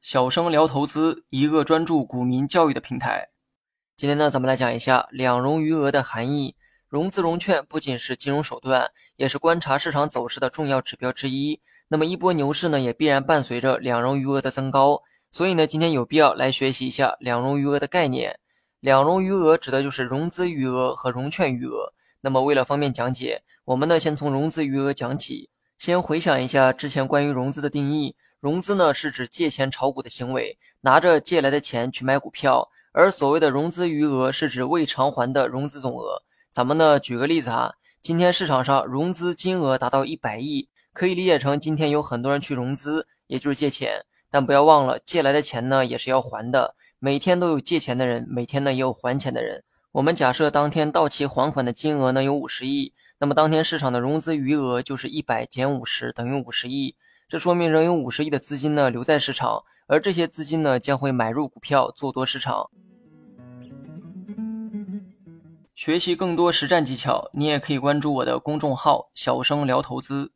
小生聊投资，一个专注股民教育的平台。今天呢，咱们来讲一下两融余额的含义。融资融券不仅是金融手段，也是观察市场走势的重要指标之一。那么一波牛市呢，也必然伴随着两融余额的增高。所以呢，今天有必要来学习一下两融余额的概念。两融余额指的就是融资余额和融券余额。那么为了方便讲解，我们呢先从融资余额讲起。先回想一下之前关于融资的定义。融资呢是指借钱炒股的行为，拿着借来的钱去买股票，而所谓的融资余额是指未偿还的融资总额。咱们呢举个例子啊，今天市场上融资金额达到一百亿，可以理解成今天有很多人去融资，也就是借钱。但不要忘了，借来的钱呢也是要还的，每天都有借钱的人，每天呢也有还钱的人。我们假设当天到期还款的金额呢有五十亿，那么当天市场的融资余额就是一百减五十等于五十亿。这说明仍有五十亿的资金呢留在市场，而这些资金呢将会买入股票做多市场。学习更多实战技巧，你也可以关注我的公众号“小生聊投资”。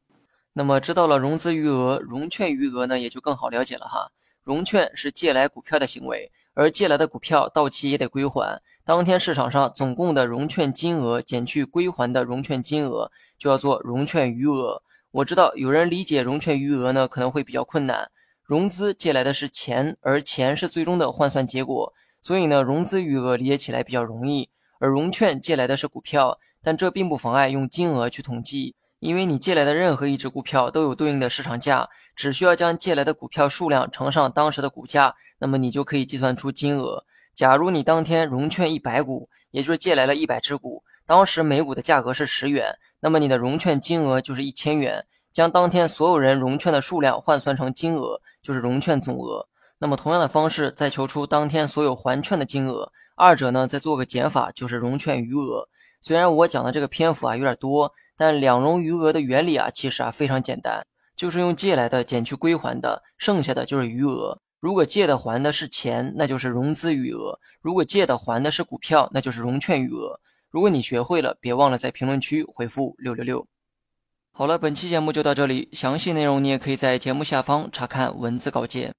那么知道了融资余额、融券余额呢，也就更好了解了哈。融券是借来股票的行为，而借来的股票到期也得归还。当天市场上总共的融券金额减去归还的融券金额，就要做融券余额。我知道有人理解融券余额呢，可能会比较困难。融资借来的是钱，而钱是最终的换算结果，所以呢，融资余额理解起来比较容易。而融券借来的是股票，但这并不妨碍用金额去统计，因为你借来的任何一只股票都有对应的市场价，只需要将借来的股票数量乘上当时的股价，那么你就可以计算出金额。假如你当天融券一百股，也就是借来了一百只股。当时每股的价格是十元，那么你的融券金额就是一千元。将当天所有人融券的数量换算成金额，就是融券总额。那么同样的方式再求出当天所有还券的金额，二者呢再做个减法，就是融券余额。虽然我讲的这个篇幅啊有点多，但两融余额的原理啊其实啊非常简单，就是用借来的减去归还的，剩下的就是余额。如果借的还的是钱，那就是融资余额；如果借的还的是股票，那就是融券余额。如果你学会了，别忘了在评论区回复六六六。好了，本期节目就到这里，详细内容你也可以在节目下方查看文字稿件。